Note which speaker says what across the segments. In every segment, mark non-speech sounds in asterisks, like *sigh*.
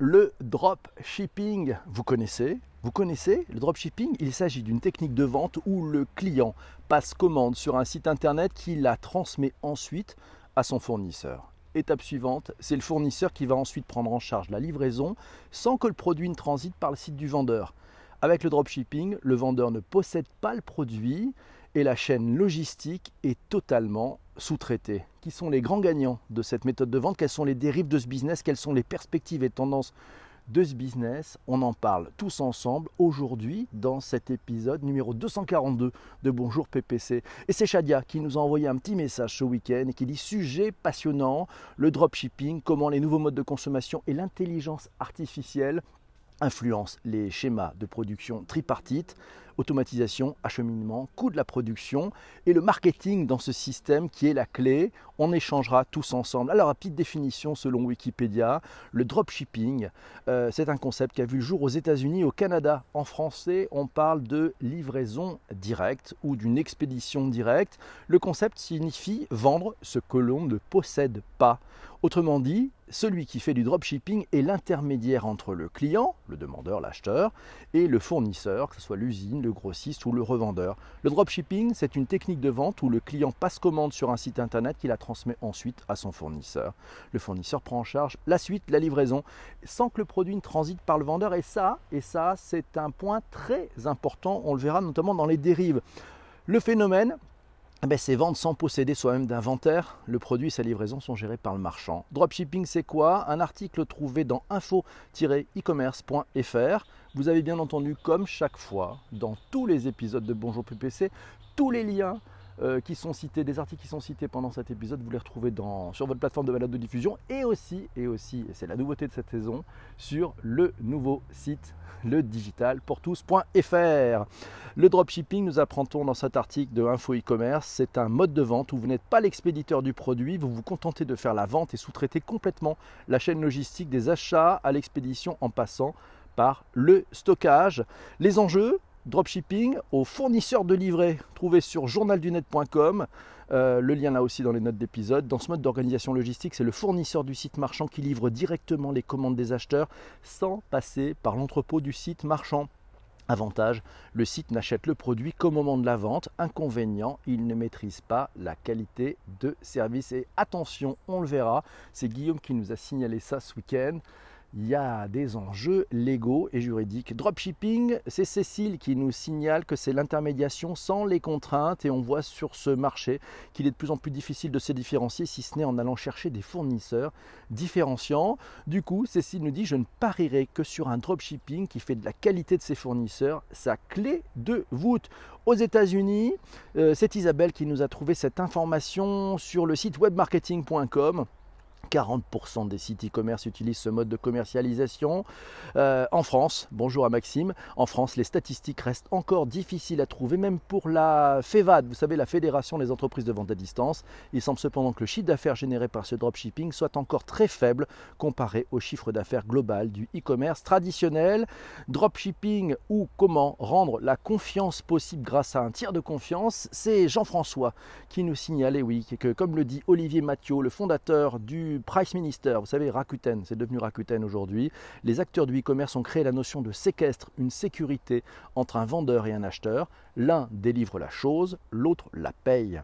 Speaker 1: le dropshipping. Vous connaissez Vous connaissez le dropshipping? Il s'agit d'une technique de vente où le client passe commande sur un site internet qui la transmet ensuite à son fournisseur. Étape suivante, c'est le fournisseur qui va ensuite prendre en charge la livraison sans que le produit ne transite par le site du vendeur. Avec le dropshipping, le vendeur ne possède pas le produit et la chaîne logistique est totalement sous-traitée. Qui sont les grands gagnants de cette méthode de vente? Quelles sont les dérives de ce business? Quelles sont les perspectives et tendances de ce business? On en parle tous ensemble aujourd'hui dans cet épisode numéro 242 de Bonjour PPC. Et c'est Shadia qui nous a envoyé un petit message ce week-end et qui dit sujet passionnant, le dropshipping, comment les nouveaux modes de consommation et l'intelligence artificielle influencent les schémas de production tripartite automatisation, acheminement, coût de la production et le marketing dans ce système qui est la clé. On échangera tous ensemble. Alors, petite définition selon Wikipédia, le dropshipping, euh, c'est un concept qui a vu le jour aux États-Unis, au Canada. En français, on parle de livraison directe ou d'une expédition directe. Le concept signifie vendre ce que l'on ne possède pas. Autrement dit, celui qui fait du dropshipping est l'intermédiaire entre le client, le demandeur, l'acheteur, et le fournisseur, que ce soit l'usine, le grossiste ou le revendeur. Le dropshipping, c'est une technique de vente où le client passe commande sur un site internet qui la transmet ensuite à son fournisseur. Le fournisseur prend en charge la suite, la livraison, sans que le produit ne transite par le vendeur. Et ça, et ça, c'est un point très important. On le verra notamment dans les dérives. Le phénomène, ben, c'est vendre sans posséder soi-même d'inventaire. Le produit et sa livraison sont gérés par le marchand. Dropshipping, c'est quoi? Un article trouvé dans info-e-commerce.fr. Vous avez bien entendu, comme chaque fois, dans tous les épisodes de Bonjour PPC, tous les liens euh, qui sont cités, des articles qui sont cités pendant cet épisode, vous les retrouvez sur votre plateforme de balade de diffusion et aussi, et aussi, c'est la nouveauté de cette saison, sur le nouveau site le digitalpourtous.fr. Le dropshipping, nous apprendons dans cet article de Info e-commerce, c'est un mode de vente où vous n'êtes pas l'expéditeur du produit, vous vous contentez de faire la vente et sous-traiter complètement la chaîne logistique des achats à l'expédition en passant par le stockage. Les enjeux, dropshipping aux fournisseurs de livrets, trouvés sur journaldunet.com. Euh, le lien là aussi dans les notes d'épisode. Dans ce mode d'organisation logistique, c'est le fournisseur du site marchand qui livre directement les commandes des acheteurs sans passer par l'entrepôt du site marchand. Avantage, le site n'achète le produit qu'au moment de la vente. Inconvénient, il ne maîtrise pas la qualité de service. Et attention, on le verra, c'est Guillaume qui nous a signalé ça ce week-end il y a des enjeux légaux et juridiques. Dropshipping, c'est Cécile qui nous signale que c'est l'intermédiation sans les contraintes et on voit sur ce marché qu'il est de plus en plus difficile de se différencier si ce n'est en allant chercher des fournisseurs différenciants. Du coup, Cécile nous dit je ne parierai que sur un dropshipping qui fait de la qualité de ses fournisseurs sa clé de voûte. Aux États-Unis, euh, c'est Isabelle qui nous a trouvé cette information sur le site webmarketing.com. 40% des sites e-commerce utilisent ce mode de commercialisation. Euh, en France, bonjour à Maxime, en France, les statistiques restent encore difficiles à trouver, même pour la FEVAD, vous savez, la Fédération des entreprises de vente à distance. Il semble cependant que le chiffre d'affaires généré par ce dropshipping soit encore très faible comparé au chiffre d'affaires global du e-commerce traditionnel. Dropshipping ou comment rendre la confiance possible grâce à un tiers de confiance, c'est Jean-François qui nous signalait, oui, que comme le dit Olivier Mathieu, le fondateur du Price Minister, vous savez, Rakuten, c'est devenu Rakuten aujourd'hui. Les acteurs du e-commerce ont créé la notion de séquestre, une sécurité entre un vendeur et un acheteur. L'un délivre la chose, l'autre la paye.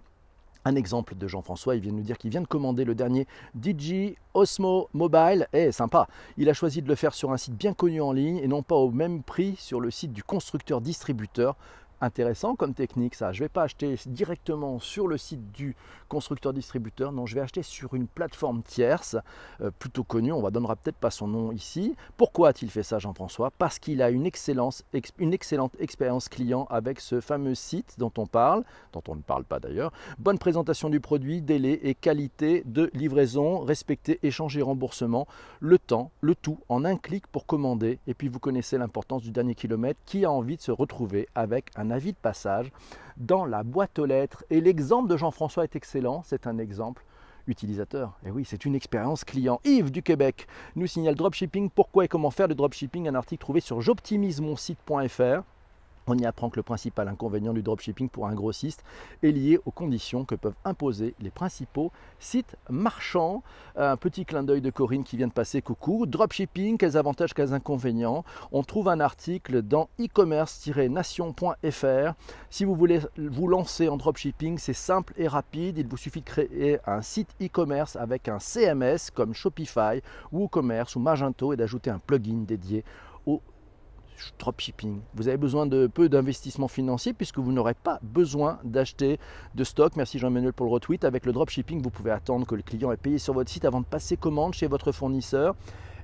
Speaker 1: Un exemple de Jean-François, il vient de nous dire qu'il vient de commander le dernier DJ Osmo Mobile. Eh, sympa Il a choisi de le faire sur un site bien connu en ligne et non pas au même prix sur le site du constructeur distributeur intéressant comme technique ça. Je ne vais pas acheter directement sur le site du constructeur-distributeur, non, je vais acheter sur une plateforme tierce, euh, plutôt connue, on ne donnera peut-être pas son nom ici. Pourquoi a-t-il fait ça Jean-François? Parce qu'il a une, excellence, une excellente expérience client avec ce fameux site dont on parle, dont on ne parle pas d'ailleurs. Bonne présentation du produit, délai et qualité de livraison, respecter échange et remboursement, le temps, le tout en un clic pour commander. Et puis vous connaissez l'importance du dernier kilomètre, qui a envie de se retrouver avec un avis de passage dans la boîte aux lettres. Et l'exemple de Jean-François est excellent, c'est un exemple utilisateur. Et oui, c'est une expérience client. Yves du Québec nous signale dropshipping, pourquoi et comment faire du dropshipping, un article trouvé sur j'optimise mon site.fr. On y apprend que le principal inconvénient du dropshipping pour un grossiste est lié aux conditions que peuvent imposer les principaux sites marchands. Un petit clin d'œil de Corinne qui vient de passer. Coucou. Dropshipping, quels avantages, quels inconvénients? On trouve un article dans e-commerce-nation.fr. Si vous voulez vous lancer en dropshipping, c'est simple et rapide. Il vous suffit de créer un site e-commerce avec un CMS comme Shopify, WooCommerce ou Magento et d'ajouter un plugin dédié au dropshipping. Vous avez besoin de peu d'investissement financier puisque vous n'aurez pas besoin d'acheter de stock. Merci Jean-Emmanuel pour le retweet. Avec le dropshipping, vous pouvez attendre que le client ait payé sur votre site avant de passer commande chez votre fournisseur.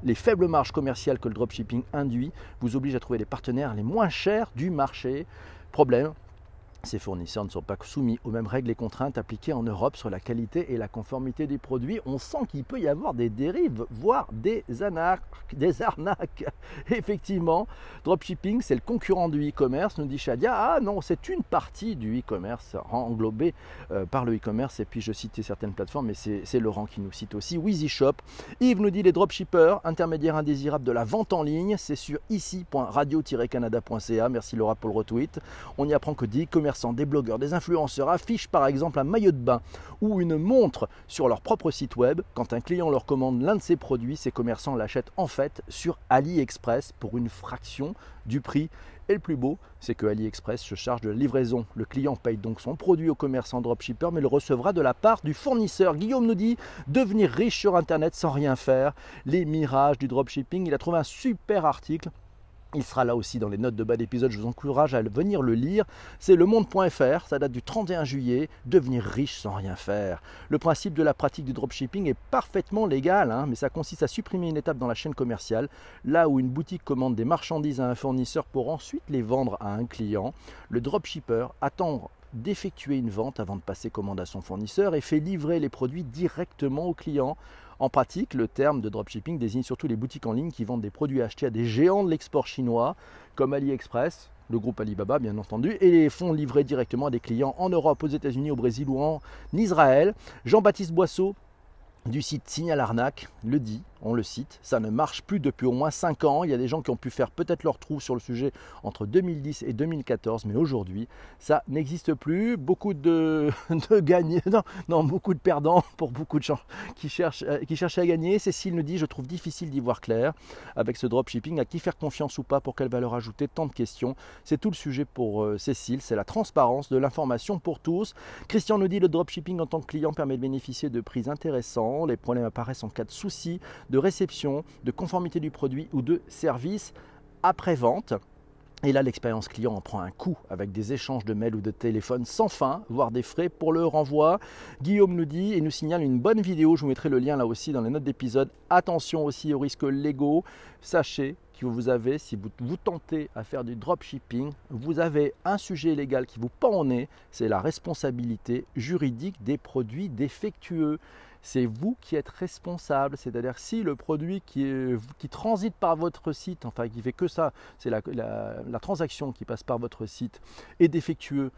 Speaker 1: Les faibles marges commerciales que le dropshipping induit vous obligent à trouver les partenaires les moins chers du marché. Problème, ces fournisseurs ne sont pas soumis aux mêmes règles et contraintes appliquées en Europe sur la qualité et la conformité des produits. On sent qu'il peut y avoir des dérives, voire des, des arnaques. *laughs* Effectivement, dropshipping, c'est le concurrent du e-commerce, nous dit Shadia. Ah non, c'est une partie du e-commerce englobée euh, par le e-commerce. Et puis je citais certaines plateformes, mais c'est Laurent qui nous cite aussi. Wheezy Shop. Yves nous dit les dropshippers, intermédiaires indésirables de la vente en ligne. C'est sur ici.radio-canada.ca. Merci Laura pour le retweet. On y apprend que dit des blogueurs, des influenceurs affichent par exemple un maillot de bain ou une montre sur leur propre site web. Quand un client leur commande l'un de ces produits, ces commerçants l'achètent en fait sur AliExpress pour une fraction du prix. Et le plus beau, c'est que AliExpress se charge de la livraison. Le client paye donc son produit au commerçant dropshipper, mais le recevra de la part du fournisseur. Guillaume nous dit devenir riche sur Internet sans rien faire. Les mirages du dropshipping. Il a trouvé un super article il sera là aussi dans les notes de bas d'épisode, je vous encourage à venir le lire. C'est le monde.fr, ça date du 31 juillet, devenir riche sans rien faire. Le principe de la pratique du dropshipping est parfaitement légal, hein, mais ça consiste à supprimer une étape dans la chaîne commerciale, là où une boutique commande des marchandises à un fournisseur pour ensuite les vendre à un client. Le dropshipper attend d'effectuer une vente avant de passer commande à son fournisseur et fait livrer les produits directement au client. En pratique, le terme de dropshipping désigne surtout les boutiques en ligne qui vendent des produits achetés à des géants de l'export chinois, comme AliExpress, le groupe Alibaba bien entendu, et les font livrer directement à des clients en Europe, aux États-Unis, au Brésil ou en Israël. Jean-Baptiste Boisseau du site Signal Arnaque le dit on le cite, ça ne marche plus depuis au moins 5 ans. Il y a des gens qui ont pu faire peut-être leur trou sur le sujet entre 2010 et 2014, mais aujourd'hui, ça n'existe plus. Beaucoup de, *laughs* de gagnés, non, beaucoup de perdants pour beaucoup de gens qui cherchent, euh, à gagner. Cécile nous dit Je trouve difficile d'y voir clair avec ce dropshipping. À qui faire confiance ou pas? Pour quelle valeur ajouter Tant de questions? C'est tout le sujet pour euh, Cécile c'est la transparence de l'information pour tous. Christian nous dit Le dropshipping en tant que client permet de bénéficier de prix intéressants. Les problèmes apparaissent en cas de souci de réception, de conformité du produit ou de service après-vente. Et là, l'expérience client en prend un coup avec des échanges de mails ou de téléphones sans fin, voire des frais pour le renvoi. Guillaume nous dit et nous signale une bonne vidéo. Je vous mettrai le lien là aussi dans les notes d'épisode. Attention aussi aux risques légaux. Sachez vous avez, si vous tentez à faire du dropshipping, vous avez un sujet légal qui vous pend au nez c'est la responsabilité juridique des produits défectueux c'est vous qui êtes responsable. C'est-à-dire si le produit qui, transite par votre site, enfin qui fait que ça, c'est la transaction qui passe par votre site, est défectueux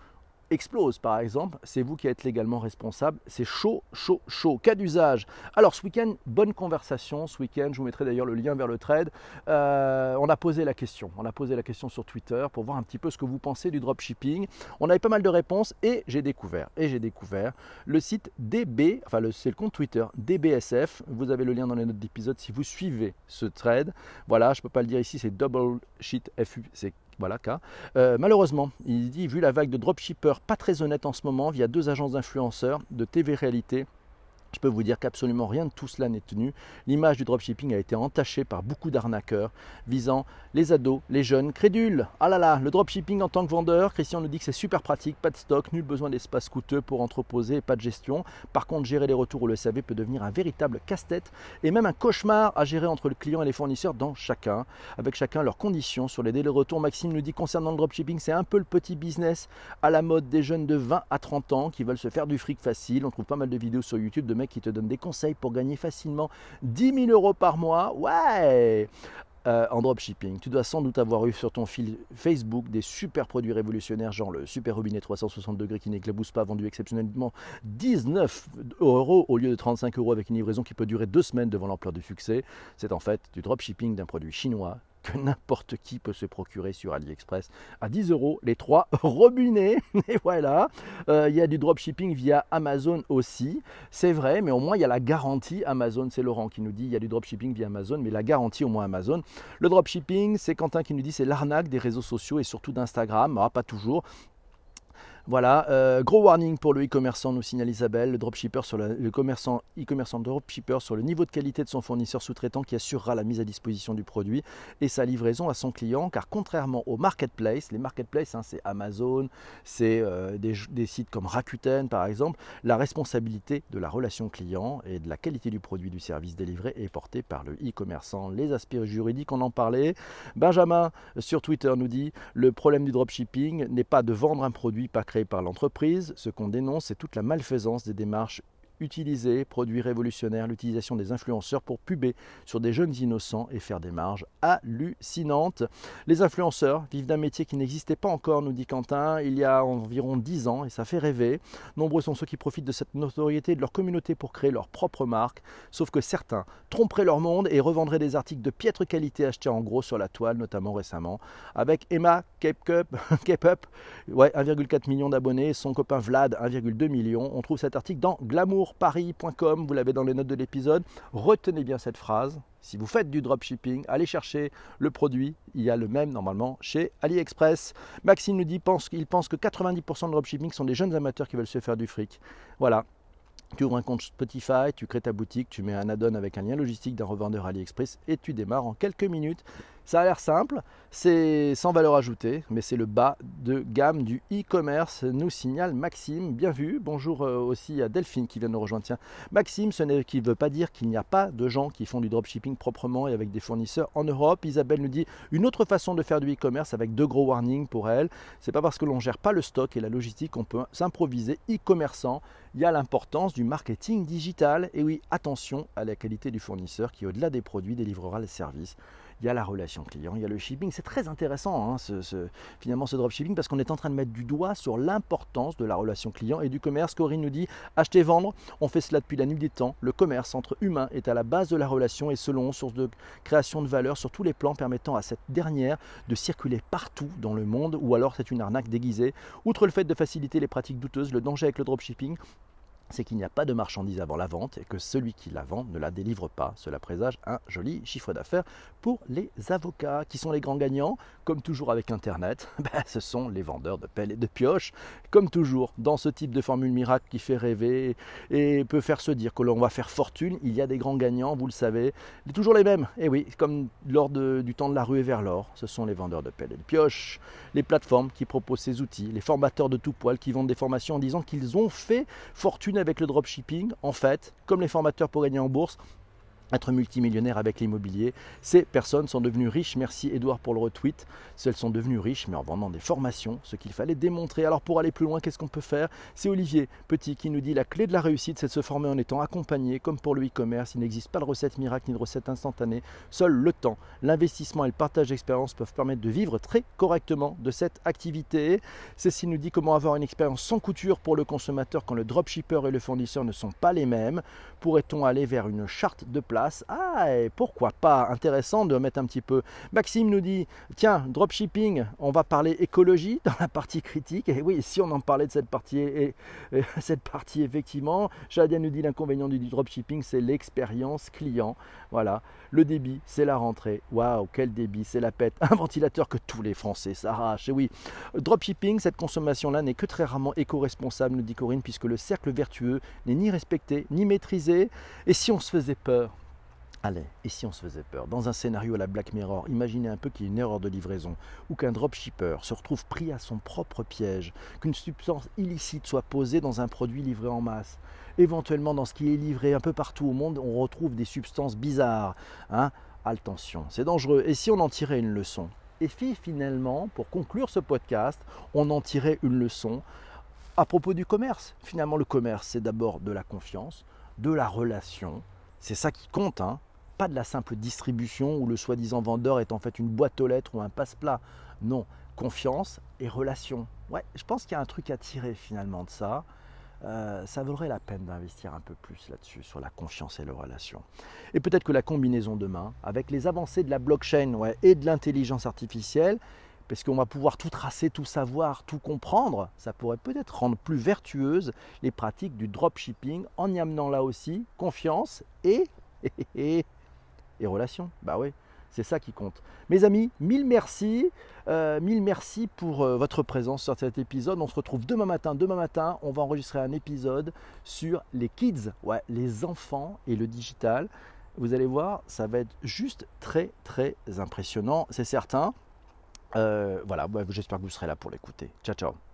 Speaker 1: explose par exemple, c'est vous qui êtes légalement responsable. C'est chaud, chaud, chaud. Cas d'usage. Alors ce week-end, bonne conversation. Ce week-end, je vous mettrai d'ailleurs le lien vers le trade. Euh, on a posé la question. On a posé la question sur Twitter pour voir un petit peu ce que vous pensez du dropshipping. On avait pas mal de réponses et j'ai découvert, et j'ai découvert le site DB, enfin c'est le compte Twitter DBSF. Vous avez le lien dans les notes d'épisode si vous suivez ce trade. Voilà, je peux pas le dire ici, c'est double sheet FU, voilà. Euh, malheureusement, il dit, vu la vague de dropshippers pas très honnête en ce moment, via deux agences d'influenceurs de TV Réalité, je peux vous dire qu'absolument rien de tout cela n'est tenu. L'image du dropshipping a été entachée par beaucoup d'arnaqueurs visant les ados, les jeunes, crédules. Ah là là, le dropshipping en tant que vendeur, Christian nous dit que c'est super pratique, pas de stock, nul besoin d'espace coûteux pour entreposer pas de gestion. Par contre, gérer les retours ou le SAV peut devenir un véritable casse-tête et même un cauchemar à gérer entre le client et les fournisseurs dans chacun, avec chacun leurs conditions sur les délais retour. Maxime nous dit concernant le dropshipping, c'est un peu le petit business à la mode des jeunes de 20 à 30 ans qui veulent se faire du fric facile. On trouve pas mal de vidéos sur YouTube de qui te donne des conseils pour gagner facilement 10 000 euros par mois. Ouais euh, en dropshipping. Tu dois sans doute avoir eu sur ton fil Facebook des super produits révolutionnaires, genre le super robinet 360 degrés qui n'éclabousse pas, vendu exceptionnellement 19 euros au lieu de 35 euros avec une livraison qui peut durer deux semaines devant l'ampleur du succès. C'est en fait du dropshipping d'un produit chinois que n'importe qui peut se procurer sur AliExpress à 10 euros les trois *laughs* robinets. Et voilà, euh, il y a du dropshipping via Amazon aussi, c'est vrai, mais au moins il y a la garantie Amazon. C'est Laurent qui nous dit il y a du dropshipping via Amazon, mais la garantie au moins Amazon. Le dropshipping, c'est Quentin qui nous dit c'est l'arnaque des réseaux sociaux et surtout d'Instagram. Ah, pas toujours. Voilà, euh, gros warning pour le e-commerçant, nous signale Isabelle, le dropshipper sur le, commerçant e-commerçant dropshipper sur le niveau de qualité de son fournisseur sous-traitant qui assurera la mise à disposition du produit et sa livraison à son client. Car contrairement aux marketplaces, les marketplaces, hein, c'est Amazon, c'est euh, des, sites comme Rakuten par exemple, la responsabilité de la relation client et de la qualité du produit du service délivré est portée par le e-commerçant. Les aspects juridiques, on en parlait. Benjamin sur Twitter nous dit le problème du dropshipping n'est pas de vendre un produit pas par l'entreprise. Ce qu'on dénonce, c'est toute la malfaisance des démarches utiliser, produit révolutionnaire, l'utilisation des influenceurs pour puber sur des jeunes innocents et faire des marges hallucinantes. Les influenceurs vivent d'un métier qui n'existait pas encore, nous dit Quentin, il y a environ 10 ans et ça fait rêver. Nombreux sont ceux qui profitent de cette notoriété de leur communauté pour créer leur propre marque, sauf que certains tromperaient leur monde et revendraient des articles de piètre qualité achetés en gros sur la toile, notamment récemment, avec Emma Cape Up, *laughs* ouais, 1,4 million d'abonnés, son copain Vlad 1,2 million. On trouve cet article dans Glamour paris.com, vous l'avez dans les notes de l'épisode. Retenez bien cette phrase. Si vous faites du dropshipping, allez chercher le produit. Il y a le même normalement chez AliExpress. Maxime nous dit qu'il pense que 90% de dropshipping sont des jeunes amateurs qui veulent se faire du fric. Voilà, tu ouvres un compte Spotify, tu crées ta boutique, tu mets un add-on avec un lien logistique d'un revendeur AliExpress et tu démarres en quelques minutes. Ça a l'air simple, c'est sans valeur ajoutée, mais c'est le bas de gamme du e-commerce, nous signale Maxime. Bien vu, bonjour euh, aussi à Delphine qui vient de nous rejoindre. Tiens, Maxime, ce n'est qui ne veut pas dire qu'il n'y a pas de gens qui font du dropshipping proprement et avec des fournisseurs en Europe. Isabelle nous dit une autre façon de faire du e-commerce avec deux gros warnings pour elle. C'est pas parce que l'on gère pas le stock et la logistique qu'on peut s'improviser e-commerçant. Il y a l'importance du marketing digital. Et oui, attention à la qualité du fournisseur qui, au-delà des produits, délivrera les services il y a la relation client, il y a le shipping. C'est très intéressant hein, ce, finalement ce dropshipping parce qu'on est en train de mettre du doigt sur l'importance de la relation client et du commerce. Corinne nous dit acheter, vendre, on fait cela depuis la nuit des temps. Le commerce entre humains est à la base de la relation et selon source de création de valeur sur tous les plans permettant à cette dernière de circuler partout dans le monde ou alors c'est une arnaque déguisée. Outre le fait de faciliter les pratiques douteuses, le danger avec le dropshipping, c'est qu'il n'y a pas de marchandise avant la vente et que celui qui la vend ne la délivre pas. Cela présage un joli chiffre d'affaires pour les avocats qui sont les grands gagnants? Comme toujours avec Internet, *laughs* ben, ce sont les vendeurs de pelles et de pioches. Comme toujours, dans ce type de formule miracle qui fait rêver et peut faire se dire que l'on va faire fortune, il y a des grands gagnants, vous le savez. Toujours les mêmes. Et oui, comme lors du temps de la rue et vers l'or, ce sont les vendeurs de pelles et de pioches, les plateformes qui proposent ces outils, les formateurs de tout poil qui vendent des formations en disant qu'ils ont fait fortune avec le dropshipping, en fait, comme les formateurs pour gagner en bourse, être multimillionnaire avec l'immobilier. Ces personnes sont devenues riches, merci Edouard pour le retweet. Elles sont devenues riches, mais en vendant des formations, ce qu'il fallait démontrer. Alors pour aller plus loin, qu'est-ce qu'on peut faire? C'est Olivier Petit qui nous dit la clé de la réussite, c'est de se former en étant accompagné, comme pour le e-commerce. Il n'existe pas de recette miracle ni de recette instantanée. Seul le temps, l'investissement et le partage d'expérience peuvent permettre de vivre très correctement de cette activité. Cécile nous dit comment avoir une expérience sans couture pour le consommateur quand le dropshipper et le fournisseur ne sont pas les mêmes? Pourrait-on aller vers une charte de place? Ah, et pourquoi pas? Intéressant de mettre un petit peu. Maxime nous dit tiens, dropshipping, on va parler écologie *laughs* dans la partie critique. Et oui, si on en parlait de cette partie, et, *laughs* cette partie effectivement, Shadia nous dit l'inconvénient du dropshipping, c'est l'expérience client. Voilà, le débit, c'est la rentrée. Waouh, quel débit, c'est la pète. Un ventilateur que tous les Français s'arrachent. Et oui, dropshipping, cette consommation-là n'est que très rarement éco-responsable, nous dit Corinne, puisque le cercle vertueux n'est ni respecté ni maîtrisé. Et si on se faisait peur? Allez, et si on se faisait peur? Dans un scénario à la Black Mirror, imaginez un peu qu'il y ait une erreur de livraison, ou qu'un dropshipper se retrouve pris à son propre piège, qu'une substance illicite soit posée dans un produit livré en masse. Éventuellement, dans ce qui est livré un peu partout au monde, on retrouve des substances bizarres. Hein? Attention, c'est dangereux. Et si on en tirait une leçon? Et finalement, pour conclure ce podcast, on en tirait une leçon à propos du commerce? Finalement, le commerce, c'est d'abord de la confiance, de la relation. C'est ça qui compte. Hein? Pas de la simple distribution où le soi-disant vendeur est en fait une boîte aux lettres ou un passe-plat. Non, confiance et relation. Ouais, je pense qu'il y a un truc à tirer finalement de ça. euh, ça vaudrait la peine d'investir un peu plus là-dessus, sur la confiance et les relations. Et peut-être que la combinaison demain, avec les avancées de la blockchain et de l'intelligence artificielle, parce qu'on va pouvoir tout tracer, tout savoir, tout comprendre, ça pourrait peut-être rendre plus vertueuses les pratiques du dropshipping en y amenant là aussi confiance et, *laughs* et, relations. Bah oui, c'est ça qui compte. Mes amis, mille merci. Euh, mille merci pour euh, votre présence sur cet épisode. On se retrouve demain matin. Demain matin, on va enregistrer un épisode sur les kids, les enfants et le digital. Vous allez voir, ça va être juste très très impressionnant, c'est certain. Euh, voilà, j'espère que vous serez là pour l'écouter. Ciao ciao